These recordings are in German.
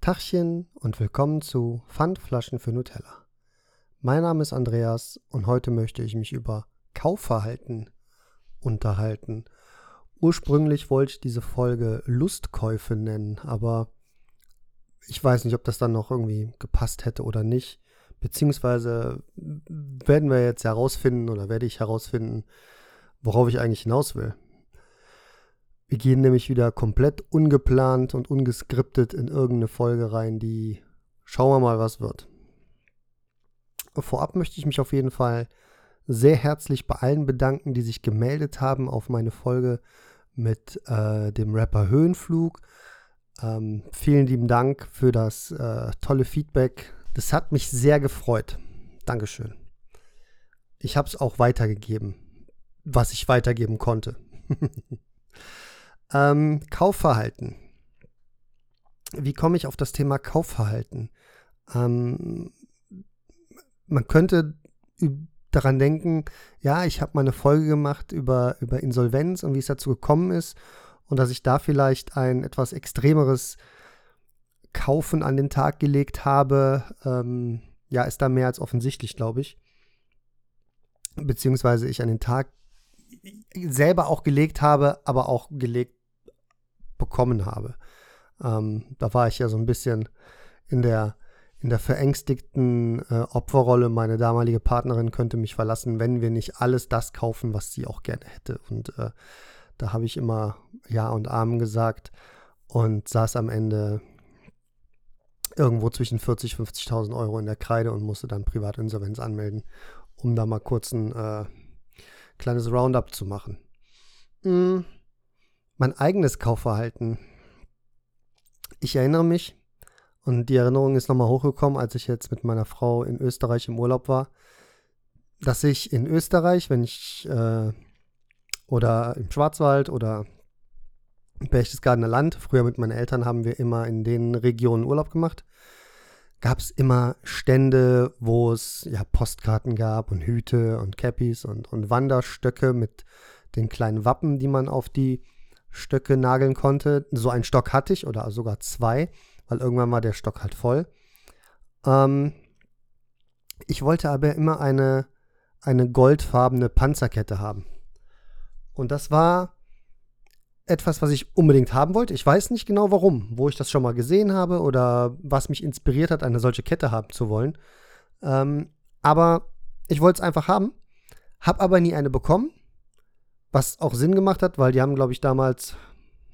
Tachchen und willkommen zu Pfandflaschen für Nutella. Mein Name ist Andreas und heute möchte ich mich über Kaufverhalten unterhalten. Ursprünglich wollte ich diese Folge Lustkäufe nennen, aber ich weiß nicht, ob das dann noch irgendwie gepasst hätte oder nicht. Beziehungsweise werden wir jetzt herausfinden oder werde ich herausfinden, worauf ich eigentlich hinaus will. Wir gehen nämlich wieder komplett ungeplant und ungeskriptet in irgendeine Folge rein, die schauen wir mal, was wird. Vorab möchte ich mich auf jeden Fall sehr herzlich bei allen bedanken, die sich gemeldet haben auf meine Folge mit äh, dem Rapper Höhenflug. Ähm, vielen lieben Dank für das äh, tolle Feedback. Das hat mich sehr gefreut. Dankeschön. Ich habe es auch weitergegeben, was ich weitergeben konnte. Ähm, Kaufverhalten. Wie komme ich auf das Thema Kaufverhalten? Ähm, man könnte daran denken, ja, ich habe mal eine Folge gemacht über, über Insolvenz und wie es dazu gekommen ist und dass ich da vielleicht ein etwas extremeres Kaufen an den Tag gelegt habe. Ähm, ja, ist da mehr als offensichtlich, glaube ich. Beziehungsweise ich an den Tag selber auch gelegt habe, aber auch gelegt bekommen habe. Ähm, da war ich ja so ein bisschen in der, in der verängstigten äh, Opferrolle. Meine damalige Partnerin könnte mich verlassen, wenn wir nicht alles das kaufen, was sie auch gerne hätte. Und äh, da habe ich immer Ja und Amen gesagt und saß am Ende irgendwo zwischen 40.000 50.000 Euro in der Kreide und musste dann Privatinsolvenz anmelden, um da mal kurz ein äh, kleines Roundup zu machen. Mm mein eigenes Kaufverhalten. Ich erinnere mich, und die Erinnerung ist nochmal hochgekommen, als ich jetzt mit meiner Frau in Österreich im Urlaub war, dass ich in Österreich, wenn ich äh, oder im Schwarzwald oder Berchtesgadener Land, früher mit meinen Eltern haben wir immer in den Regionen Urlaub gemacht, gab es immer Stände, wo es ja Postkarten gab und Hüte und Cappies und, und Wanderstöcke mit den kleinen Wappen, die man auf die Stöcke nageln konnte. So einen Stock hatte ich oder sogar zwei, weil irgendwann war der Stock halt voll. Ähm, ich wollte aber immer eine, eine goldfarbene Panzerkette haben. Und das war etwas, was ich unbedingt haben wollte. Ich weiß nicht genau warum, wo ich das schon mal gesehen habe oder was mich inspiriert hat, eine solche Kette haben zu wollen. Ähm, aber ich wollte es einfach haben, habe aber nie eine bekommen was auch Sinn gemacht hat, weil die haben, glaube ich, damals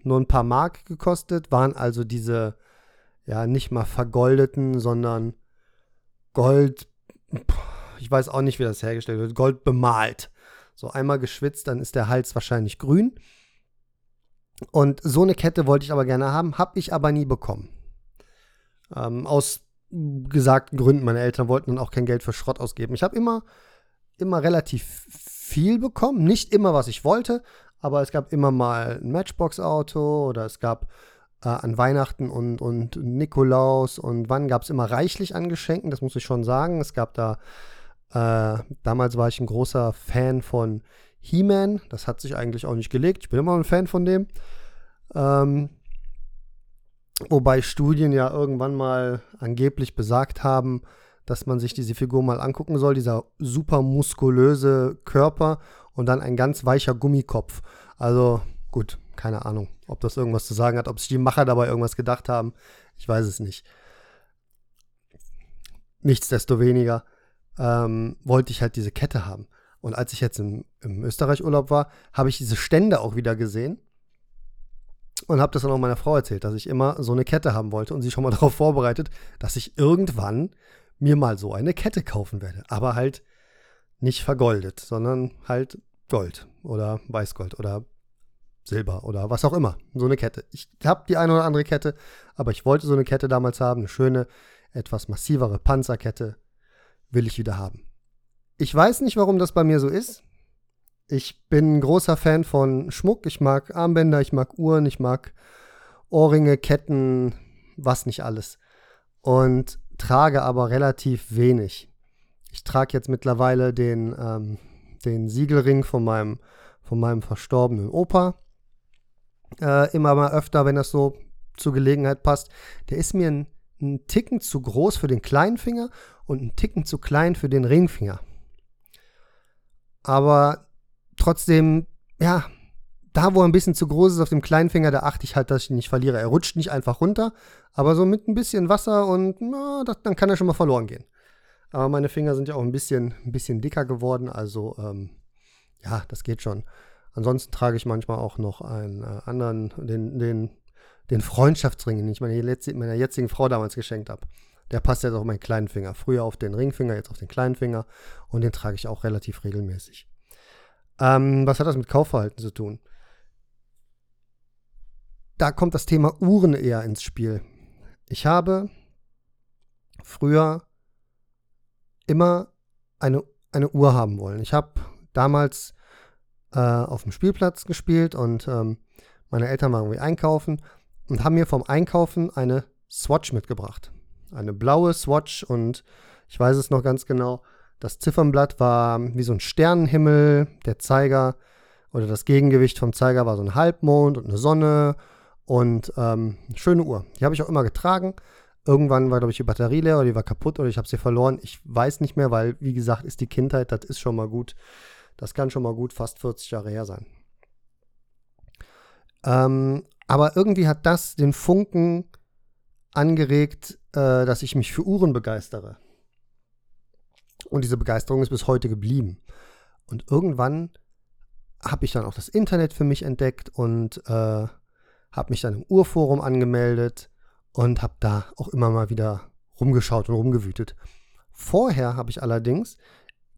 nur ein paar Mark gekostet, waren also diese, ja, nicht mal vergoldeten, sondern Gold, ich weiß auch nicht, wie das hergestellt wird, Gold bemalt. So einmal geschwitzt, dann ist der Hals wahrscheinlich grün. Und so eine Kette wollte ich aber gerne haben, habe ich aber nie bekommen. Ähm, aus gesagten Gründen, meine Eltern wollten dann auch kein Geld für Schrott ausgeben. Ich habe immer, immer relativ viel bekommen. Nicht immer, was ich wollte, aber es gab immer mal ein Matchbox-Auto oder es gab äh, an Weihnachten und, und Nikolaus und wann gab es immer reichlich an Geschenken, das muss ich schon sagen. Es gab da, äh, damals war ich ein großer Fan von He-Man, das hat sich eigentlich auch nicht gelegt. Ich bin immer ein Fan von dem. Ähm, wobei Studien ja irgendwann mal angeblich besagt haben, dass man sich diese Figur mal angucken soll. Dieser super muskulöse Körper und dann ein ganz weicher Gummikopf. Also gut, keine Ahnung, ob das irgendwas zu sagen hat, ob sich die Macher dabei irgendwas gedacht haben. Ich weiß es nicht. Nichtsdestoweniger ähm, wollte ich halt diese Kette haben. Und als ich jetzt im, im Österreich-Urlaub war, habe ich diese Stände auch wieder gesehen und habe das dann auch meiner Frau erzählt, dass ich immer so eine Kette haben wollte und sie schon mal darauf vorbereitet, dass ich irgendwann mir mal so eine Kette kaufen werde. Aber halt nicht vergoldet, sondern halt Gold oder Weißgold oder Silber oder was auch immer. So eine Kette. Ich habe die eine oder andere Kette, aber ich wollte so eine Kette damals haben. Eine schöne, etwas massivere Panzerkette will ich wieder haben. Ich weiß nicht, warum das bei mir so ist. Ich bin ein großer Fan von Schmuck. Ich mag Armbänder, ich mag Uhren, ich mag Ohrringe, Ketten, was nicht alles. Und trage aber relativ wenig. Ich trage jetzt mittlerweile den, ähm, den Siegelring von meinem, von meinem verstorbenen Opa. Äh, immer mal öfter, wenn das so zur Gelegenheit passt. Der ist mir ein einen Ticken zu groß für den kleinen Finger und einen Ticken zu klein für den Ringfinger. Aber trotzdem, ja, da wo er ein bisschen zu groß ist auf dem kleinen Finger, da achte ich halt, dass ich ihn nicht verliere. Er rutscht nicht einfach runter, aber so mit ein bisschen Wasser und na, das, dann kann er schon mal verloren gehen. Aber meine Finger sind ja auch ein bisschen, ein bisschen dicker geworden, also ähm, ja, das geht schon. Ansonsten trage ich manchmal auch noch einen äh, anderen, den, den, den Freundschaftsring, den ich meiner, meiner jetzigen Frau damals geschenkt habe. Der passt jetzt auf meinen kleinen Finger. Früher auf den Ringfinger, jetzt auf den kleinen Finger. Und den trage ich auch relativ regelmäßig. Ähm, was hat das mit Kaufverhalten zu tun? Da kommt das Thema Uhren eher ins Spiel. Ich habe früher immer eine, eine Uhr haben wollen. Ich habe damals äh, auf dem Spielplatz gespielt und ähm, meine Eltern waren irgendwie einkaufen und haben mir vom Einkaufen eine Swatch mitgebracht. Eine blaue Swatch und ich weiß es noch ganz genau. Das Ziffernblatt war wie so ein Sternenhimmel, der Zeiger oder das Gegengewicht vom Zeiger war so ein Halbmond und eine Sonne und ähm, schöne Uhr. Die habe ich auch immer getragen. Irgendwann war, glaube ich, die Batterie leer oder die war kaputt oder ich habe sie verloren. Ich weiß nicht mehr, weil, wie gesagt, ist die Kindheit, das ist schon mal gut. Das kann schon mal gut fast 40 Jahre her sein. Ähm, aber irgendwie hat das den Funken angeregt, äh, dass ich mich für Uhren begeistere. Und diese Begeisterung ist bis heute geblieben. Und irgendwann habe ich dann auch das Internet für mich entdeckt und äh, habe mich dann im Urforum angemeldet und habe da auch immer mal wieder rumgeschaut und rumgewütet. Vorher habe ich allerdings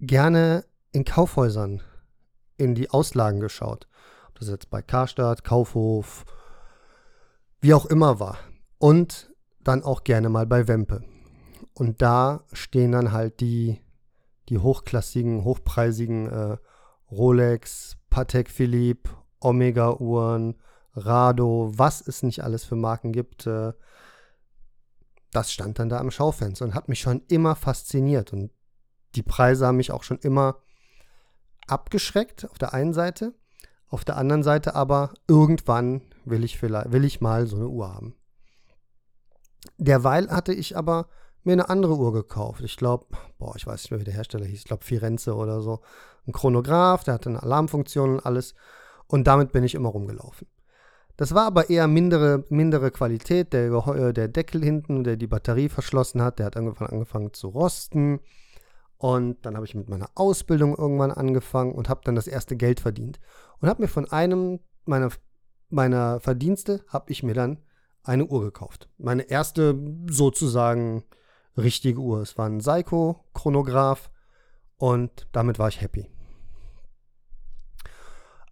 gerne in Kaufhäusern in die Auslagen geschaut. Ob das jetzt bei Karstadt, Kaufhof, wie auch immer war. Und dann auch gerne mal bei Wempe. Und da stehen dann halt die, die hochklassigen, hochpreisigen äh, Rolex, Patek Philippe, Omega-Uhren, Rado, was es nicht alles für Marken gibt. Äh, das stand dann da am Schaufenster und hat mich schon immer fasziniert. Und die Preise haben mich auch schon immer abgeschreckt auf der einen Seite. Auf der anderen Seite aber, irgendwann will ich, vielleicht, will ich mal so eine Uhr haben. Derweil hatte ich aber mir eine andere Uhr gekauft. Ich glaube, boah, ich weiß nicht mehr, wie der Hersteller hieß. Ich glaube, Firenze oder so. Ein Chronograph, der hatte eine Alarmfunktion und alles. Und damit bin ich immer rumgelaufen. Das war aber eher mindere, mindere Qualität. Der, äh, der Deckel hinten, der die Batterie verschlossen hat, der hat angefangen, angefangen zu rosten. Und dann habe ich mit meiner Ausbildung irgendwann angefangen und habe dann das erste Geld verdient. Und habe mir von einem meiner, meiner Verdienste, habe ich mir dann eine Uhr gekauft. Meine erste sozusagen richtige Uhr. Es war ein Seiko-Chronograph und damit war ich happy.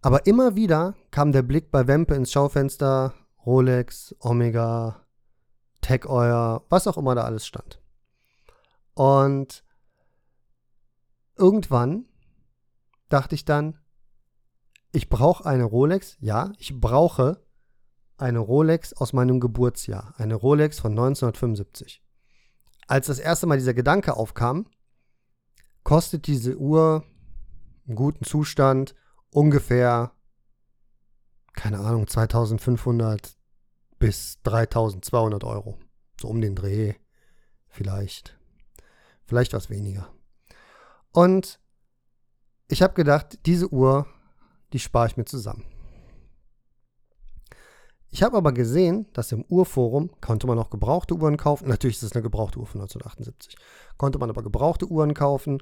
Aber immer wieder kam der Blick bei Wempe ins Schaufenster, Rolex, Omega, Tech Euer, was auch immer da alles stand. Und irgendwann dachte ich dann, ich brauche eine Rolex. Ja, ich brauche eine Rolex aus meinem Geburtsjahr. Eine Rolex von 1975. Als das erste Mal dieser Gedanke aufkam, kostet diese Uhr im guten Zustand ungefähr, keine Ahnung, 2500 bis 3200 Euro. So um den Dreh. Vielleicht. Vielleicht was weniger. Und ich habe gedacht, diese Uhr, die spare ich mir zusammen. Ich habe aber gesehen, dass im Uhrforum konnte man auch gebrauchte Uhren kaufen. Natürlich ist es eine gebrauchte Uhr von 1978. Konnte man aber gebrauchte Uhren kaufen.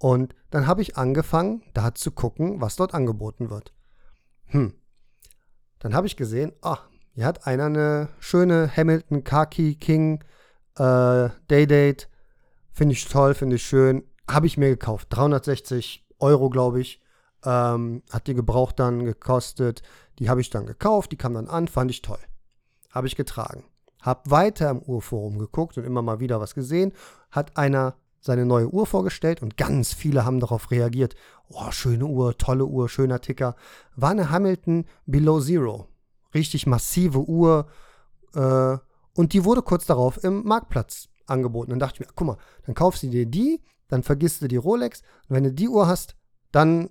Und dann habe ich angefangen, da zu gucken, was dort angeboten wird. Hm. Dann habe ich gesehen, ah, hier hat einer eine schöne Hamilton Khaki King äh, Daydate. Finde ich toll, finde ich schön habe ich mir gekauft. 360 Euro, glaube ich. Ähm, hat die gebraucht dann gekostet. Die habe ich dann gekauft, die kam dann an, fand ich toll. Habe ich getragen. Hab weiter im Uhrforum geguckt und immer mal wieder was gesehen. Hat einer seine neue Uhr vorgestellt und ganz viele haben darauf reagiert. Oh, schöne Uhr, tolle Uhr, schöner Ticker. War eine Hamilton Below Zero. Richtig massive Uhr. Äh, und die wurde kurz darauf im Marktplatz angeboten. Dann dachte ich mir, guck mal, dann kaufst du dir die, dann vergisst du die Rolex. Und wenn du die Uhr hast, dann,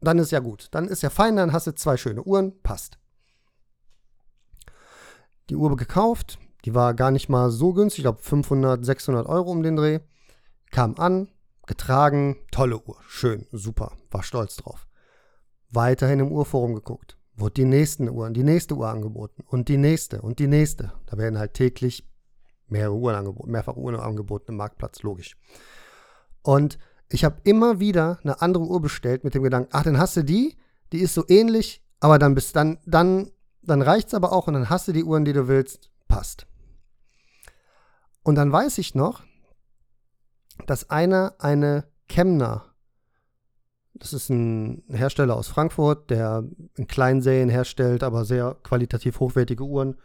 dann ist ja gut. Dann ist ja fein, dann hast du zwei schöne Uhren, passt. Die Uhr gekauft, Die war gar nicht mal so günstig, ich glaube 500, 600 Euro um den Dreh. Kam an, getragen, tolle Uhr, schön, super, war stolz drauf. Weiterhin im Uhrforum geguckt, wurde die nächsten Uhren, die nächste Uhr angeboten und die nächste und die nächste. Da werden halt täglich mehrere Uhren angeboten, mehrfach Uhren angeboten im Marktplatz, logisch. Und ich habe immer wieder eine andere Uhr bestellt mit dem Gedanken, ach, dann hast du die, die ist so ähnlich, aber dann bist dann, dann, dann reicht's aber auch und dann hast du die Uhren, die du willst, passt. Und dann weiß ich noch, dass einer eine Chemner, das ist ein Hersteller aus Frankfurt, der in Kleinserien herstellt, aber sehr qualitativ hochwertige Uhren,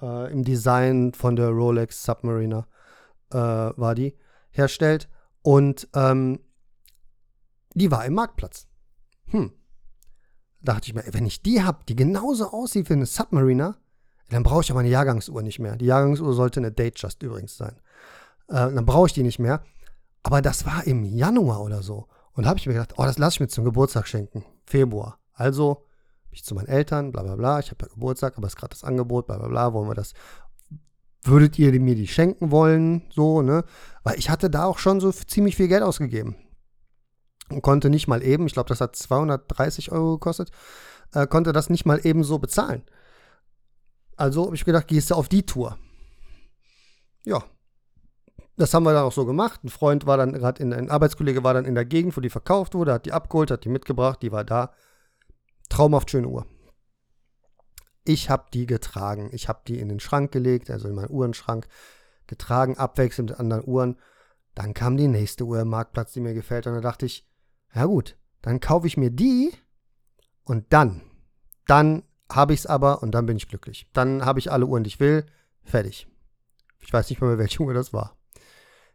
äh, im Design von der Rolex Submariner äh, war die, herstellt. Und ähm, die war im Marktplatz. Hm. Da dachte ich mir, wenn ich die habe, die genauso aussieht wie eine Submariner, dann brauche ich aber eine Jahrgangsuhr nicht mehr. Die Jahrgangsuhr sollte eine Datejust übrigens sein. Äh, dann brauche ich die nicht mehr. Aber das war im Januar oder so. Und da habe ich mir gedacht, oh, das lasse ich mir zum Geburtstag schenken. Februar. Also bin ich zu meinen Eltern, bla bla bla. Ich habe ja Geburtstag, aber es ist gerade das Angebot, bla bla bla. Wollen wir das würdet ihr mir die schenken wollen? So, ne? Weil ich hatte da auch schon so ziemlich viel Geld ausgegeben. Und konnte nicht mal eben, ich glaube, das hat 230 Euro gekostet, äh, konnte das nicht mal eben so bezahlen. Also habe ich gedacht, gehst du auf die Tour. Ja. Das haben wir dann auch so gemacht. Ein Freund war dann gerade in, ein Arbeitskollege war dann in der Gegend, wo die verkauft wurde, hat die abgeholt, hat die mitgebracht, die war da. Traumhaft schöne Uhr. Ich habe die getragen. Ich habe die in den Schrank gelegt, also in meinen Uhrenschrank, getragen, abwechselnd mit anderen Uhren. Dann kam die nächste Uhr im Marktplatz, die mir gefällt. Und da dachte ich, ja gut, dann kaufe ich mir die und dann, dann habe ich es aber und dann bin ich glücklich. Dann habe ich alle Uhren, die ich will. Fertig. Ich weiß nicht mehr, welche Uhr das war.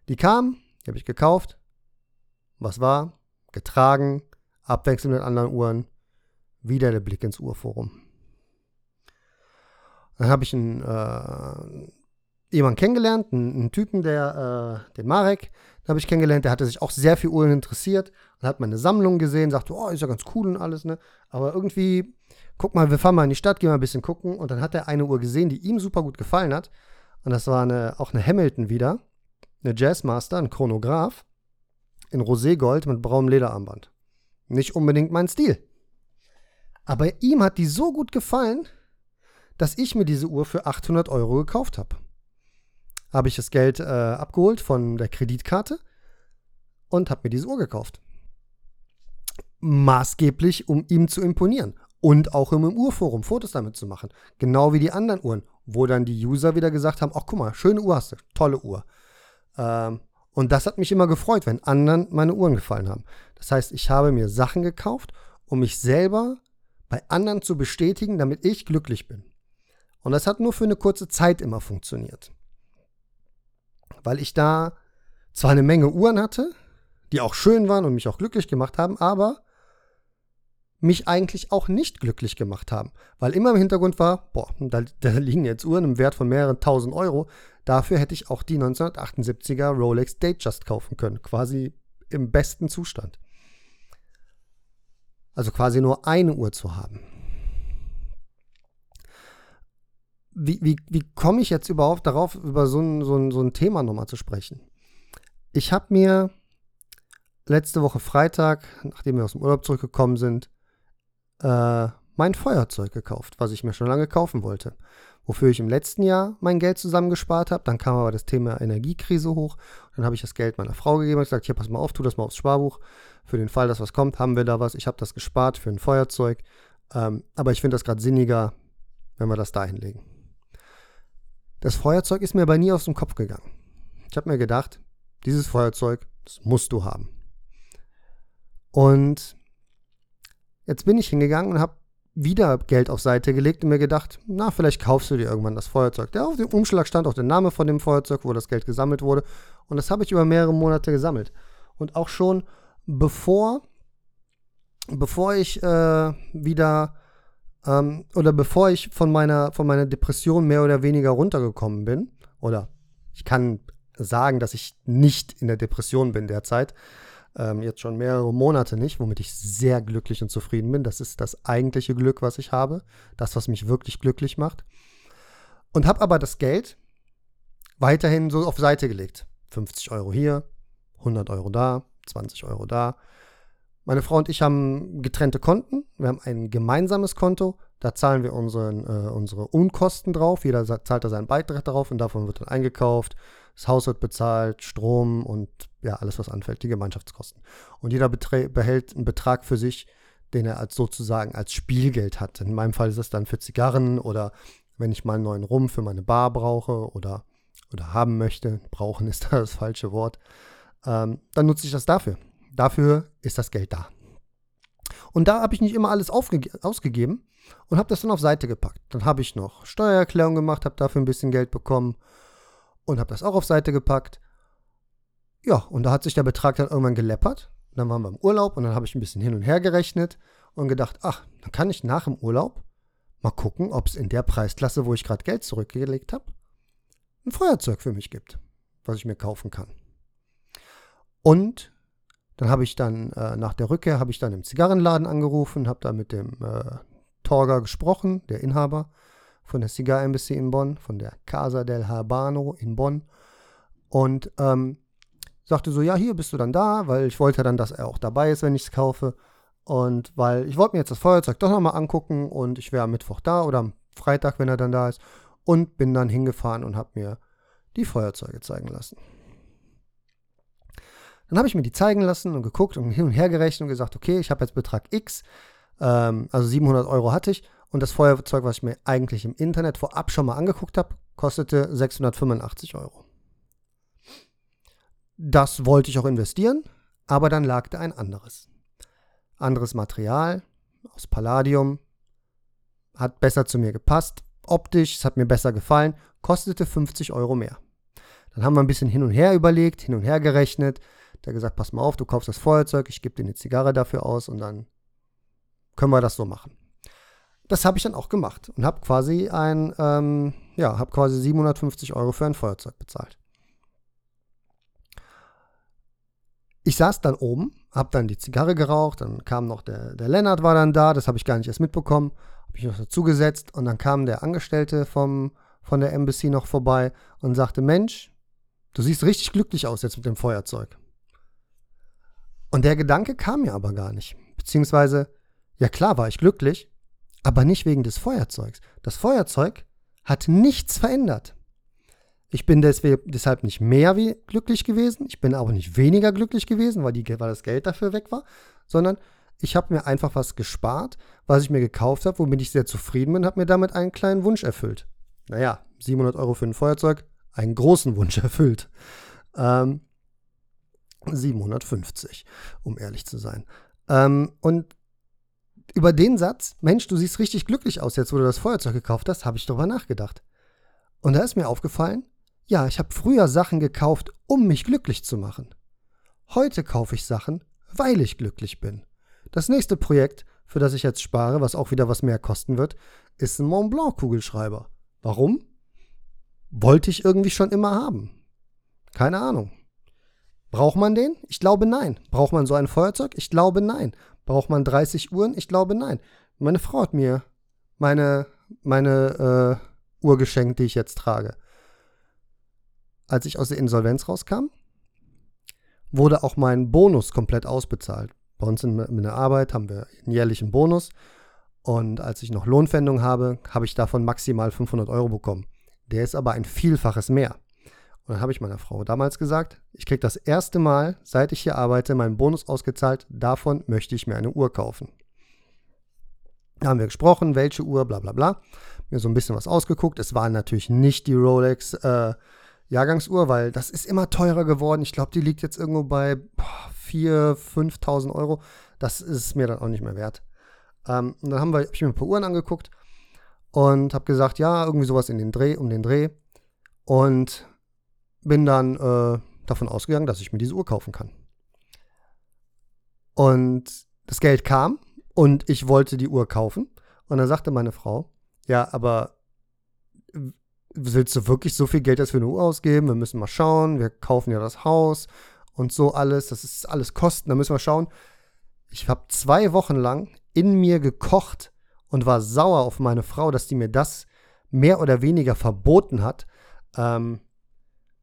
Die kam, die habe ich gekauft. Was war? Getragen, abwechselnd mit anderen Uhren. Wieder der Blick ins Uhrforum. Dann habe ich einen, äh, jemanden kennengelernt, einen, einen Typen, der, äh, den Marek, den habe ich kennengelernt, der hatte sich auch sehr für Uhren interessiert und hat meine Sammlung gesehen, sagte, oh, ist ja ganz cool und alles, ne? Aber irgendwie, guck mal, wir fahren mal in die Stadt, gehen mal ein bisschen gucken. Und dann hat er eine Uhr gesehen, die ihm super gut gefallen hat. Und das war eine, auch eine Hamilton wieder, eine Jazzmaster, ein Chronograph in Roségold mit braunem Lederarmband. Nicht unbedingt mein Stil. Aber ihm hat die so gut gefallen, dass ich mir diese Uhr für 800 Euro gekauft habe. Habe ich das Geld äh, abgeholt von der Kreditkarte und habe mir diese Uhr gekauft. Maßgeblich, um ihm zu imponieren und auch im Uhrforum Fotos damit zu machen. Genau wie die anderen Uhren, wo dann die User wieder gesagt haben: Ach, guck mal, schöne Uhr hast du, tolle Uhr. Ähm, und das hat mich immer gefreut, wenn anderen meine Uhren gefallen haben. Das heißt, ich habe mir Sachen gekauft, um mich selber bei anderen zu bestätigen, damit ich glücklich bin. Und das hat nur für eine kurze Zeit immer funktioniert. Weil ich da zwar eine Menge Uhren hatte, die auch schön waren und mich auch glücklich gemacht haben, aber mich eigentlich auch nicht glücklich gemacht haben. Weil immer im Hintergrund war, boah, da, da liegen jetzt Uhren im Wert von mehreren tausend Euro. Dafür hätte ich auch die 1978er Rolex Datejust kaufen können. Quasi im besten Zustand. Also quasi nur eine Uhr zu haben. wie, wie, wie komme ich jetzt überhaupt darauf, über so ein, so ein, so ein Thema nochmal zu sprechen? Ich habe mir letzte Woche Freitag, nachdem wir aus dem Urlaub zurückgekommen sind, äh, mein Feuerzeug gekauft, was ich mir schon lange kaufen wollte. Wofür ich im letzten Jahr mein Geld zusammengespart habe. Dann kam aber das Thema Energiekrise hoch. Dann habe ich das Geld meiner Frau gegeben und gesagt, hier, pass mal auf, tu das mal aufs Sparbuch. Für den Fall, dass was kommt, haben wir da was. Ich habe das gespart für ein Feuerzeug. Ähm, aber ich finde das gerade sinniger, wenn wir das da hinlegen. Das Feuerzeug ist mir aber nie aus dem Kopf gegangen. Ich habe mir gedacht, dieses Feuerzeug, das musst du haben. Und jetzt bin ich hingegangen und habe wieder Geld auf Seite gelegt und mir gedacht, na, vielleicht kaufst du dir irgendwann das Feuerzeug. Der auf dem Umschlag stand auch der Name von dem Feuerzeug, wo das Geld gesammelt wurde. Und das habe ich über mehrere Monate gesammelt. Und auch schon bevor, bevor ich äh, wieder ähm, oder bevor ich von meiner, von meiner Depression mehr oder weniger runtergekommen bin, oder ich kann sagen, dass ich nicht in der Depression bin derzeit, ähm, jetzt schon mehrere Monate nicht, womit ich sehr glücklich und zufrieden bin. Das ist das eigentliche Glück, was ich habe, das, was mich wirklich glücklich macht. Und habe aber das Geld weiterhin so auf Seite gelegt. 50 Euro hier, 100 Euro da, 20 Euro da. Meine Frau und ich haben getrennte Konten. Wir haben ein gemeinsames Konto. Da zahlen wir unseren, äh, unsere Unkosten drauf. Jeder zahlt da seinen Beitrag darauf und davon wird dann eingekauft. Das Haus wird bezahlt, Strom und ja, alles, was anfällt, die Gemeinschaftskosten. Und jeder behält einen Betrag für sich, den er als sozusagen als Spielgeld hat. In meinem Fall ist es dann für Zigarren oder wenn ich mal einen neuen Rum für meine Bar brauche oder, oder haben möchte. Brauchen ist da das falsche Wort. Ähm, dann nutze ich das dafür. Dafür ist das Geld da. Und da habe ich nicht immer alles ausgegeben und habe das dann auf Seite gepackt. Dann habe ich noch Steuererklärung gemacht, habe dafür ein bisschen Geld bekommen und habe das auch auf Seite gepackt. Ja, und da hat sich der Betrag dann irgendwann geleppert. Dann waren wir im Urlaub und dann habe ich ein bisschen hin und her gerechnet und gedacht, ach, dann kann ich nach dem Urlaub mal gucken, ob es in der Preisklasse, wo ich gerade Geld zurückgelegt habe, ein Feuerzeug für mich gibt, was ich mir kaufen kann. Und dann habe ich dann äh, nach der Rückkehr habe ich dann im Zigarrenladen angerufen, habe da mit dem äh, Torger gesprochen, der Inhaber von der Cigar Embassy in Bonn, von der Casa del Habano in Bonn und ähm, sagte so, ja, hier bist du dann da, weil ich wollte dann, dass er auch dabei ist, wenn ich es kaufe und weil ich wollte mir jetzt das Feuerzeug doch nochmal angucken und ich wäre am Mittwoch da oder am Freitag, wenn er dann da ist und bin dann hingefahren und habe mir die Feuerzeuge zeigen lassen. Dann habe ich mir die zeigen lassen und geguckt und hin und her gerechnet und gesagt, okay, ich habe jetzt Betrag X, ähm, also 700 Euro hatte ich und das Feuerzeug, was ich mir eigentlich im Internet vorab schon mal angeguckt habe, kostete 685 Euro. Das wollte ich auch investieren, aber dann lag da ein anderes. Anderes Material aus Palladium, hat besser zu mir gepasst, optisch, es hat mir besser gefallen, kostete 50 Euro mehr. Dann haben wir ein bisschen hin und her überlegt, hin und her gerechnet, der gesagt, pass mal auf, du kaufst das Feuerzeug, ich gebe dir eine Zigarre dafür aus und dann können wir das so machen. Das habe ich dann auch gemacht und habe quasi ein, ähm, ja, habe quasi 750 Euro für ein Feuerzeug bezahlt. Ich saß dann oben, habe dann die Zigarre geraucht, dann kam noch der, der Lennart war dann da, das habe ich gar nicht erst mitbekommen, habe ich noch dazu gesetzt und dann kam der Angestellte vom, von der Embassy noch vorbei und sagte, Mensch, du siehst richtig glücklich aus jetzt mit dem Feuerzeug. Und der Gedanke kam mir aber gar nicht. Beziehungsweise, ja klar war ich glücklich, aber nicht wegen des Feuerzeugs. Das Feuerzeug hat nichts verändert. Ich bin deshalb nicht mehr wie glücklich gewesen, ich bin aber nicht weniger glücklich gewesen, weil, die, weil das Geld dafür weg war, sondern ich habe mir einfach was gespart, was ich mir gekauft habe, womit ich sehr zufrieden bin, habe mir damit einen kleinen Wunsch erfüllt. Naja, 700 Euro für ein Feuerzeug, einen großen Wunsch erfüllt. Ähm, 750, um ehrlich zu sein. Ähm, und über den Satz, Mensch, du siehst richtig glücklich aus, jetzt wo du das Feuerzeug gekauft hast, habe ich darüber nachgedacht. Und da ist mir aufgefallen, ja, ich habe früher Sachen gekauft, um mich glücklich zu machen. Heute kaufe ich Sachen, weil ich glücklich bin. Das nächste Projekt, für das ich jetzt spare, was auch wieder was mehr kosten wird, ist ein Mont Blanc Kugelschreiber. Warum? Wollte ich irgendwie schon immer haben. Keine Ahnung. Braucht man den? Ich glaube nein. Braucht man so ein Feuerzeug? Ich glaube nein. Braucht man 30 Uhren? Ich glaube nein. Meine Frau hat mir meine, meine äh, Uhr geschenkt, die ich jetzt trage. Als ich aus der Insolvenz rauskam, wurde auch mein Bonus komplett ausbezahlt. Bei uns in, in der Arbeit haben wir einen jährlichen Bonus. Und als ich noch Lohnpfändung habe, habe ich davon maximal 500 Euro bekommen. Der ist aber ein Vielfaches mehr. Und dann habe ich meiner Frau damals gesagt, ich kriege das erste Mal, seit ich hier arbeite, meinen Bonus ausgezahlt. Davon möchte ich mir eine Uhr kaufen. Da haben wir gesprochen, welche Uhr, bla bla bla. Mir so ein bisschen was ausgeguckt. Es war natürlich nicht die Rolex äh, Jahrgangsuhr, weil das ist immer teurer geworden. Ich glaube, die liegt jetzt irgendwo bei 4.000, 5.000 Euro. Das ist mir dann auch nicht mehr wert. Ähm, und dann haben wir, hab ich mir ein paar Uhren angeguckt und habe gesagt, ja, irgendwie sowas in den Dreh, um den Dreh. Und bin dann äh, davon ausgegangen, dass ich mir diese Uhr kaufen kann. Und das Geld kam und ich wollte die Uhr kaufen. Und dann sagte meine Frau, ja, aber willst du wirklich so viel Geld jetzt für eine Uhr ausgeben? Wir müssen mal schauen, wir kaufen ja das Haus und so alles, das ist alles Kosten, da müssen wir schauen. Ich habe zwei Wochen lang in mir gekocht und war sauer auf meine Frau, dass die mir das mehr oder weniger verboten hat. Ähm,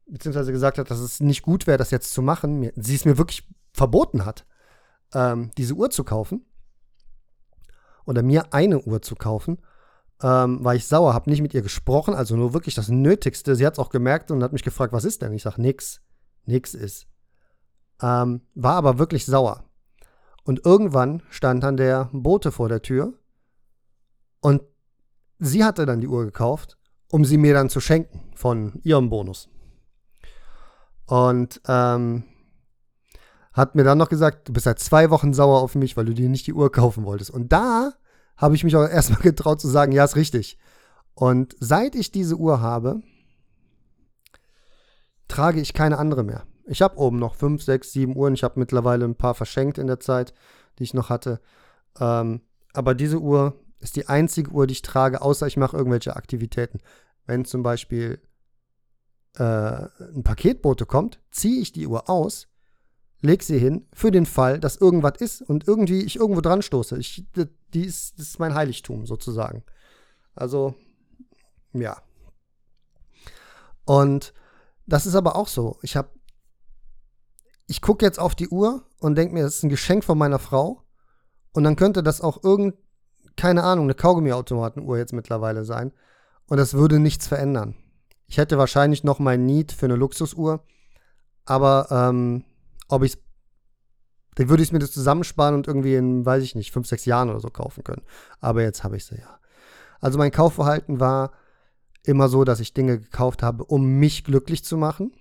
beziehungsweise gesagt hat, dass es nicht gut wäre, das jetzt zu machen, sie es mir wirklich verboten hat, ähm, diese Uhr zu kaufen oder mir eine Uhr zu kaufen, ähm, war ich sauer, habe nicht mit ihr gesprochen, also nur wirklich das Nötigste. Sie hat es auch gemerkt und hat mich gefragt, was ist denn? Ich sage, nix, nix ist. Ähm, war aber wirklich sauer. Und irgendwann stand dann der Bote vor der Tür und sie hatte dann die Uhr gekauft, um sie mir dann zu schenken von ihrem Bonus. Und ähm, hat mir dann noch gesagt, du bist seit zwei Wochen sauer auf mich, weil du dir nicht die Uhr kaufen wolltest. Und da habe ich mich auch erstmal getraut zu sagen, ja, ist richtig. Und seit ich diese Uhr habe, trage ich keine andere mehr. Ich habe oben noch fünf, sechs, sieben Uhren. Ich habe mittlerweile ein paar verschenkt in der Zeit, die ich noch hatte. Ähm, aber diese Uhr ist die einzige Uhr, die ich trage, außer ich mache irgendwelche Aktivitäten. Wenn zum Beispiel äh, ein Paketbote kommt, ziehe ich die Uhr aus, lege sie hin, für den Fall, dass irgendwas ist und irgendwie ich irgendwo dran stoße. Ich, die ist, das ist mein Heiligtum sozusagen. Also, ja. Und das ist aber auch so. Ich habe, ich gucke jetzt auf die Uhr und denke mir, das ist ein Geschenk von meiner Frau. Und dann könnte das auch irgend, keine Ahnung, eine Kaugummiautomatenuhr jetzt mittlerweile sein. Und das würde nichts verändern. Ich hätte wahrscheinlich noch mein Need für eine Luxusuhr, aber ähm, ob ich dann würde ich mir das zusammensparen und irgendwie in, weiß ich nicht, fünf, sechs Jahren oder so kaufen können. Aber jetzt habe ich sie ja. Also mein Kaufverhalten war immer so, dass ich Dinge gekauft habe, um mich glücklich zu machen.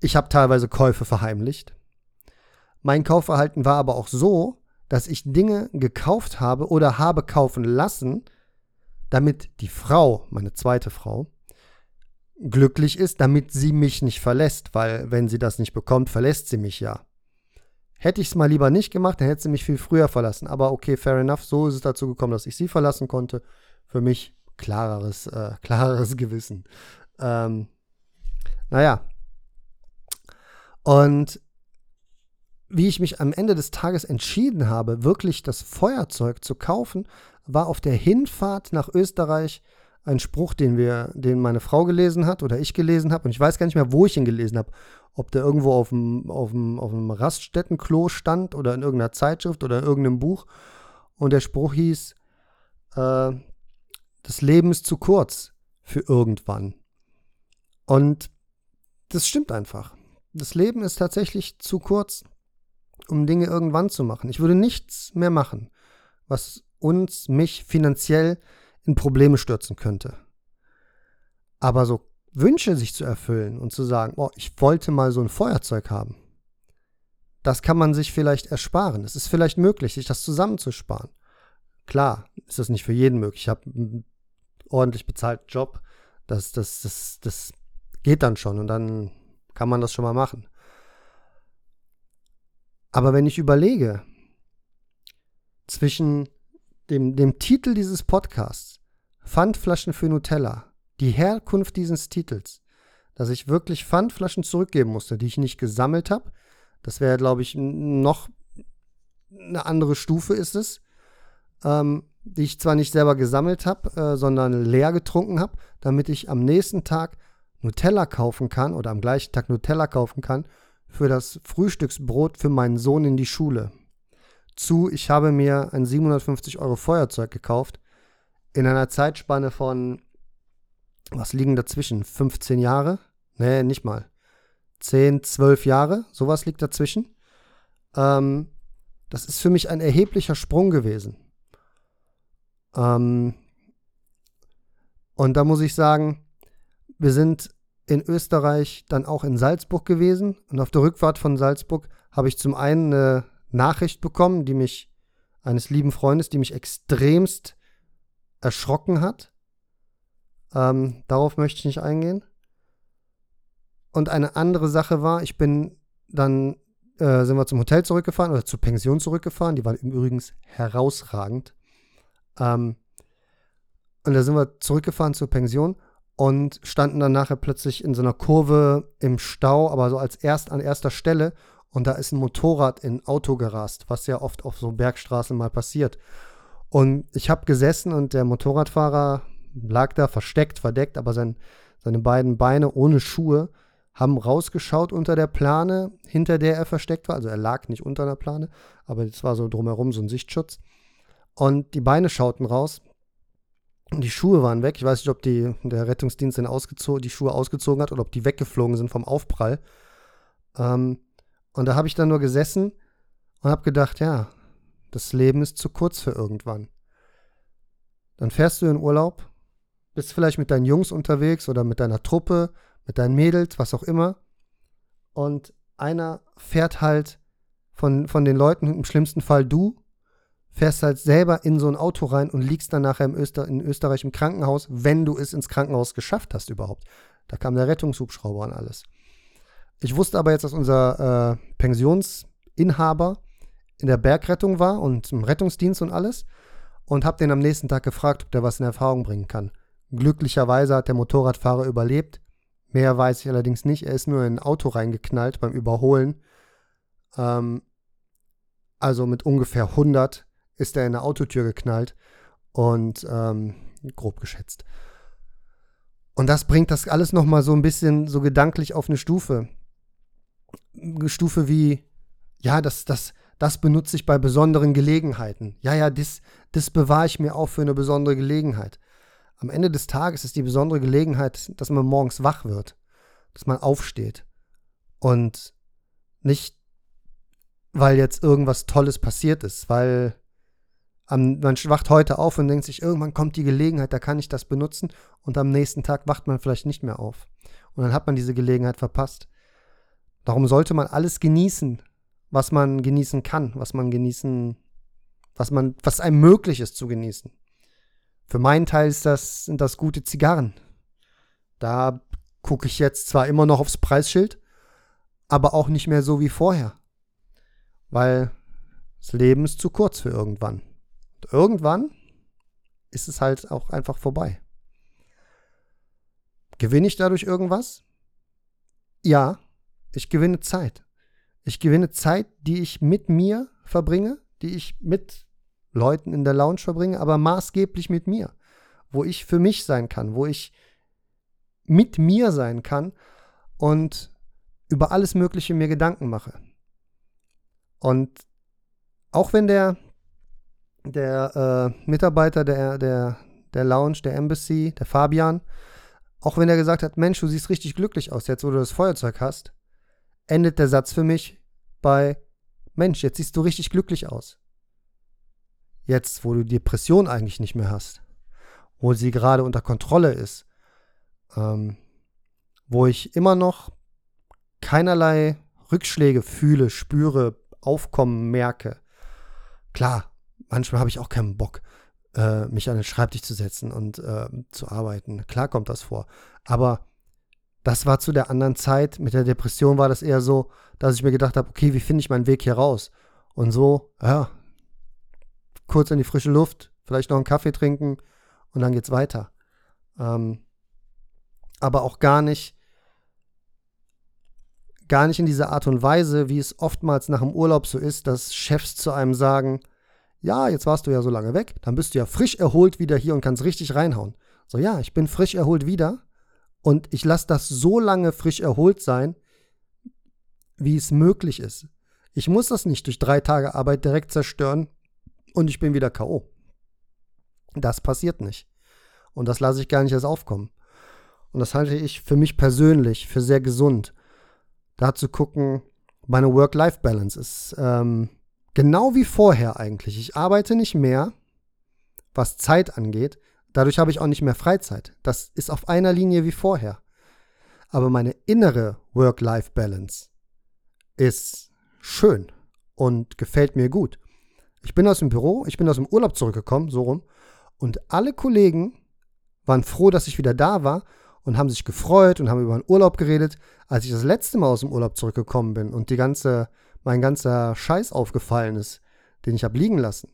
Ich habe teilweise Käufe verheimlicht. Mein Kaufverhalten war aber auch so, dass ich Dinge gekauft habe oder habe kaufen lassen, damit die Frau, meine zweite Frau, glücklich ist, damit sie mich nicht verlässt, weil wenn sie das nicht bekommt, verlässt sie mich ja. Hätte ich es mal lieber nicht gemacht, dann hätte sie mich viel früher verlassen. Aber okay, fair enough, so ist es dazu gekommen, dass ich sie verlassen konnte. Für mich klareres, äh, klareres Gewissen. Ähm, naja. Und wie ich mich am Ende des Tages entschieden habe, wirklich das Feuerzeug zu kaufen, war auf der Hinfahrt nach Österreich ein Spruch, den wir, den meine Frau gelesen hat oder ich gelesen habe. Und ich weiß gar nicht mehr, wo ich ihn gelesen habe. Ob der irgendwo auf dem, auf dem, auf dem Raststättenklo stand oder in irgendeiner Zeitschrift oder in irgendeinem Buch. Und der Spruch hieß, äh, das Leben ist zu kurz für irgendwann. Und das stimmt einfach. Das Leben ist tatsächlich zu kurz, um Dinge irgendwann zu machen. Ich würde nichts mehr machen, was uns, mich finanziell in Probleme stürzen könnte. Aber so Wünsche sich zu erfüllen und zu sagen, oh, ich wollte mal so ein Feuerzeug haben, das kann man sich vielleicht ersparen. Es ist vielleicht möglich, sich das zusammenzusparen. Klar, ist das nicht für jeden möglich. Ich habe einen ordentlich bezahlten Job. Das, das, das, das geht dann schon und dann kann man das schon mal machen. Aber wenn ich überlege, zwischen dem, dem Titel dieses Podcasts, Pfandflaschen für Nutella, die Herkunft dieses Titels, dass ich wirklich Pfandflaschen zurückgeben musste, die ich nicht gesammelt habe. Das wäre, glaube ich, noch eine andere Stufe ist es, ähm, die ich zwar nicht selber gesammelt habe, äh, sondern leer getrunken habe, damit ich am nächsten Tag Nutella kaufen kann oder am gleichen Tag Nutella kaufen kann für das Frühstücksbrot für meinen Sohn in die Schule zu, ich habe mir ein 750 Euro Feuerzeug gekauft in einer Zeitspanne von, was liegen dazwischen? 15 Jahre? Nee, nicht mal. 10, 12 Jahre, sowas liegt dazwischen. Ähm, das ist für mich ein erheblicher Sprung gewesen. Ähm, und da muss ich sagen, wir sind in Österreich dann auch in Salzburg gewesen. Und auf der Rückfahrt von Salzburg habe ich zum einen eine Nachricht bekommen, die mich, eines lieben Freundes, die mich extremst erschrocken hat. Ähm, darauf möchte ich nicht eingehen. Und eine andere Sache war, ich bin dann, äh, sind wir zum Hotel zurückgefahren oder zur Pension zurückgefahren. Die war übrigens herausragend. Ähm, und da sind wir zurückgefahren zur Pension und standen dann nachher plötzlich in so einer Kurve im Stau, aber so als erst an erster Stelle und da ist ein Motorrad in Auto gerast, was ja oft auf so Bergstraßen mal passiert. Und ich habe gesessen und der Motorradfahrer lag da versteckt, verdeckt, aber sein, seine beiden Beine ohne Schuhe haben rausgeschaut unter der Plane, hinter der er versteckt war. Also er lag nicht unter der Plane, aber es war so drumherum so ein Sichtschutz. Und die Beine schauten raus. Und die Schuhe waren weg. Ich weiß nicht, ob die, der Rettungsdienst die Schuhe ausgezogen hat oder ob die weggeflogen sind vom Aufprall. Ähm, und da habe ich dann nur gesessen und habe gedacht, ja, das Leben ist zu kurz für irgendwann. Dann fährst du in Urlaub, bist vielleicht mit deinen Jungs unterwegs oder mit deiner Truppe, mit deinen Mädels, was auch immer. Und einer fährt halt von, von den Leuten, im schlimmsten Fall du, fährst halt selber in so ein Auto rein und liegst dann nachher Öster in Österreich im Krankenhaus, wenn du es ins Krankenhaus geschafft hast überhaupt. Da kam der Rettungshubschrauber und alles. Ich wusste aber jetzt, dass unser äh, Pensionsinhaber in der Bergrettung war und im Rettungsdienst und alles und habe den am nächsten Tag gefragt, ob der was in Erfahrung bringen kann. Glücklicherweise hat der Motorradfahrer überlebt. Mehr weiß ich allerdings nicht. Er ist nur in ein Auto reingeknallt beim Überholen. Ähm, also mit ungefähr 100 ist er in eine Autotür geknallt und ähm, grob geschätzt. Und das bringt das alles nochmal so ein bisschen so gedanklich auf eine Stufe. Eine Stufe wie, ja, das, das, das benutze ich bei besonderen Gelegenheiten. Ja, ja, das, das bewahre ich mir auch für eine besondere Gelegenheit. Am Ende des Tages ist die besondere Gelegenheit, dass man morgens wach wird, dass man aufsteht und nicht, weil jetzt irgendwas Tolles passiert ist, weil am, man wacht heute auf und denkt sich, irgendwann kommt die Gelegenheit, da kann ich das benutzen und am nächsten Tag wacht man vielleicht nicht mehr auf. Und dann hat man diese Gelegenheit verpasst. Darum sollte man alles genießen, was man genießen kann, was man genießen, was man, was einem möglich ist zu genießen. Für meinen Teil ist das, sind das gute Zigarren. Da gucke ich jetzt zwar immer noch aufs Preisschild, aber auch nicht mehr so wie vorher. Weil das Leben ist zu kurz für irgendwann. Und irgendwann ist es halt auch einfach vorbei. Gewinne ich dadurch irgendwas? Ja, ich gewinne Zeit. Ich gewinne Zeit, die ich mit mir verbringe, die ich mit Leuten in der Lounge verbringe, aber maßgeblich mit mir, wo ich für mich sein kann, wo ich mit mir sein kann und über alles Mögliche mir Gedanken mache. Und auch wenn der, der äh, Mitarbeiter der, der, der Lounge, der Embassy, der Fabian, auch wenn er gesagt hat, Mensch, du siehst richtig glücklich aus, jetzt wo du das Feuerzeug hast, endet der Satz für mich bei Mensch, jetzt siehst du richtig glücklich aus. Jetzt, wo du Depression eigentlich nicht mehr hast, wo sie gerade unter Kontrolle ist, ähm, wo ich immer noch keinerlei Rückschläge fühle, spüre, aufkommen, merke. Klar, manchmal habe ich auch keinen Bock, äh, mich an den Schreibtisch zu setzen und äh, zu arbeiten. Klar kommt das vor. Aber das war zu der anderen Zeit. Mit der Depression war das eher so, dass ich mir gedacht habe, okay, wie finde ich meinen Weg hier raus? Und so, ja, kurz in die frische Luft, vielleicht noch einen Kaffee trinken und dann geht's weiter. Ähm, aber auch gar nicht, gar nicht in dieser Art und Weise, wie es oftmals nach dem Urlaub so ist, dass Chefs zu einem sagen, ja, jetzt warst du ja so lange weg, dann bist du ja frisch erholt wieder hier und kannst richtig reinhauen. So, ja, ich bin frisch erholt wieder, und ich lasse das so lange frisch erholt sein, wie es möglich ist. Ich muss das nicht durch drei Tage Arbeit direkt zerstören und ich bin wieder K.O. Das passiert nicht. Und das lasse ich gar nicht erst aufkommen. Und das halte ich für mich persönlich für sehr gesund. Da zu gucken, meine Work-Life-Balance ist ähm, genau wie vorher eigentlich. Ich arbeite nicht mehr, was Zeit angeht, Dadurch habe ich auch nicht mehr Freizeit. Das ist auf einer Linie wie vorher. Aber meine innere Work-Life-Balance ist schön und gefällt mir gut. Ich bin aus dem Büro, ich bin aus dem Urlaub zurückgekommen, so rum, und alle Kollegen waren froh, dass ich wieder da war und haben sich gefreut und haben über den Urlaub geredet, als ich das letzte Mal aus dem Urlaub zurückgekommen bin und die ganze, mein ganzer Scheiß aufgefallen ist, den ich habe liegen lassen.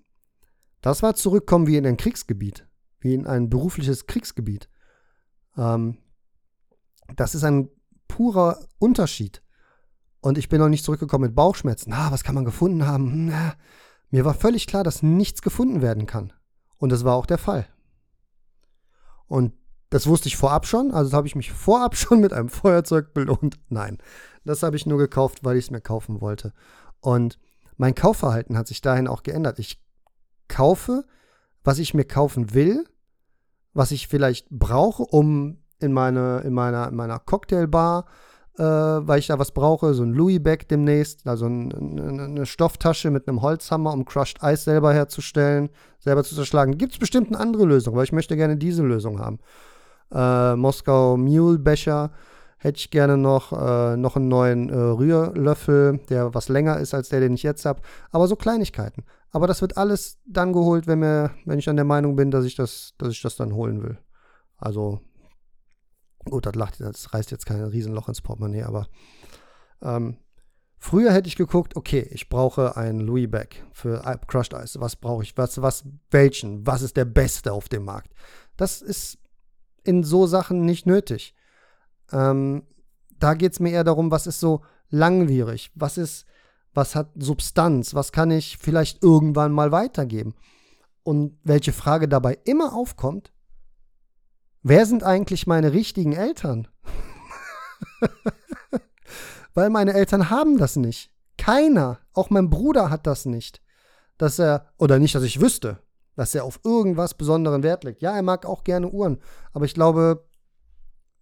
Das war zurückkommen wie in ein Kriegsgebiet wie in ein berufliches Kriegsgebiet. Ähm, das ist ein purer Unterschied. Und ich bin noch nicht zurückgekommen mit Bauchschmerzen. Ah, was kann man gefunden haben? Hm, na, mir war völlig klar, dass nichts gefunden werden kann. Und das war auch der Fall. Und das wusste ich vorab schon, also habe ich mich vorab schon mit einem Feuerzeug belohnt. Nein, das habe ich nur gekauft, weil ich es mir kaufen wollte. Und mein Kaufverhalten hat sich dahin auch geändert. Ich kaufe, was ich mir kaufen will, was ich vielleicht brauche, um in, meine, in, meiner, in meiner Cocktailbar, äh, weil ich da was brauche, so ein Louis Bag demnächst, also ein, eine Stofftasche mit einem Holzhammer, um Crushed Eis selber herzustellen, selber zu zerschlagen. Gibt es bestimmt eine andere Lösung, weil ich möchte gerne diese Lösung haben. Äh, Moskau Mule Becher hätte ich gerne noch, äh, noch einen neuen äh, Rührlöffel, der was länger ist als der, den ich jetzt habe. Aber so Kleinigkeiten. Aber das wird alles dann geholt, wenn, mir, wenn ich an der Meinung bin, dass ich das, dass ich das dann holen will. Also, gut, das, lacht, das reißt jetzt kein Riesenloch ins Portemonnaie, aber ähm, früher hätte ich geguckt, okay, ich brauche ein Louis Bag für Crushed Ice. Was brauche ich? Was, was, welchen? Was ist der beste auf dem Markt? Das ist in so Sachen nicht nötig. Ähm, da geht es mir eher darum, was ist so langwierig, was ist, was hat Substanz, was kann ich vielleicht irgendwann mal weitergeben. Und welche Frage dabei immer aufkommt, wer sind eigentlich meine richtigen Eltern? Weil meine Eltern haben das nicht. Keiner, auch mein Bruder hat das nicht. Dass er, oder nicht, dass ich wüsste, dass er auf irgendwas besonderen Wert legt. Ja, er mag auch gerne Uhren, aber ich glaube,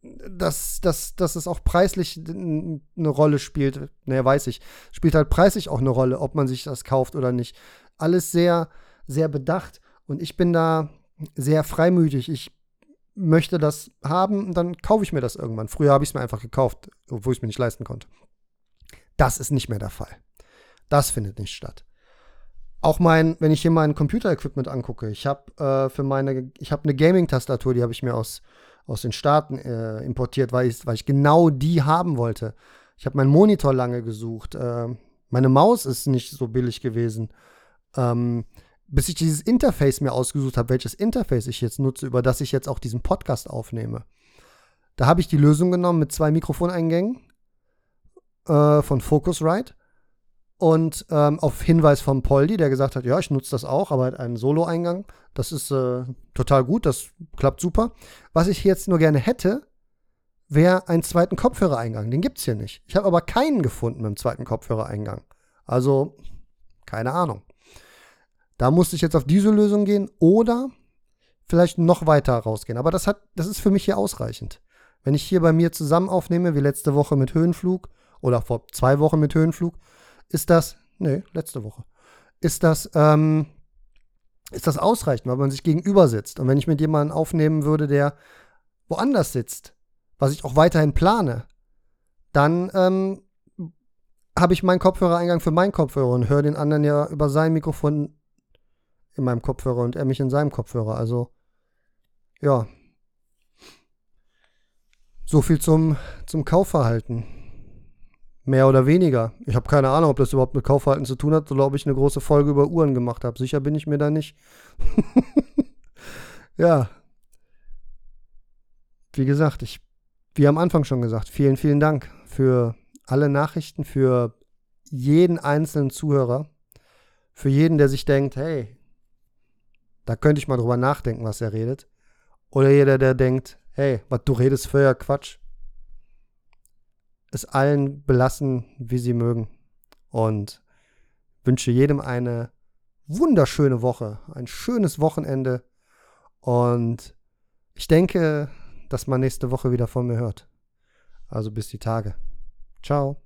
dass, dass, dass es auch preislich eine Rolle spielt. Naja, weiß ich. Spielt halt preislich auch eine Rolle, ob man sich das kauft oder nicht. Alles sehr, sehr bedacht. Und ich bin da sehr freimütig. Ich möchte das haben, dann kaufe ich mir das irgendwann. Früher habe ich es mir einfach gekauft, obwohl ich es mir nicht leisten konnte. Das ist nicht mehr der Fall. Das findet nicht statt. Auch mein, wenn ich hier mein Computer-Equipment angucke, ich habe äh, für meine, ich habe eine Gaming-Tastatur, die habe ich mir aus aus den Staaten äh, importiert, weil ich, weil ich genau die haben wollte. Ich habe meinen Monitor lange gesucht. Äh, meine Maus ist nicht so billig gewesen. Ähm, bis ich dieses Interface mir ausgesucht habe, welches Interface ich jetzt nutze, über das ich jetzt auch diesen Podcast aufnehme. Da habe ich die Lösung genommen mit zwei Mikrofoneingängen äh, von Focusrite und ähm, auf Hinweis von Poldi, der gesagt hat, ja, ich nutze das auch, aber halt einen Solo-Eingang. Das ist äh, total gut, das klappt super. Was ich jetzt nur gerne hätte, wäre einen zweiten Kopfhörereingang. Den gibt es hier nicht. Ich habe aber keinen gefunden mit dem zweiten Kopfhörereingang. Also, keine Ahnung. Da musste ich jetzt auf diese Lösung gehen oder vielleicht noch weiter rausgehen. Aber das, hat, das ist für mich hier ausreichend. Wenn ich hier bei mir zusammen aufnehme, wie letzte Woche mit Höhenflug oder vor zwei Wochen mit Höhenflug, ist das, nee, letzte Woche, ist das, ähm, ist das ausreichend, weil man sich gegenüber sitzt. Und wenn ich mit jemandem aufnehmen würde, der woanders sitzt, was ich auch weiterhin plane, dann ähm, habe ich meinen Kopfhörereingang für meinen Kopfhörer und höre den anderen ja über sein Mikrofon in meinem Kopfhörer und er mich in seinem Kopfhörer. Also, ja. So viel zum, zum Kaufverhalten. Mehr oder weniger. Ich habe keine Ahnung, ob das überhaupt mit Kaufverhalten zu tun hat oder ob ich eine große Folge über Uhren gemacht habe. Sicher bin ich mir da nicht. ja. Wie gesagt, ich, wie am Anfang schon gesagt, vielen, vielen Dank für alle Nachrichten, für jeden einzelnen Zuhörer, für jeden, der sich denkt, hey, da könnte ich mal drüber nachdenken, was er redet. Oder jeder, der denkt, hey, was du redest, für ja Quatsch es allen belassen, wie sie mögen. Und wünsche jedem eine wunderschöne Woche, ein schönes Wochenende. Und ich denke, dass man nächste Woche wieder von mir hört. Also bis die Tage. Ciao.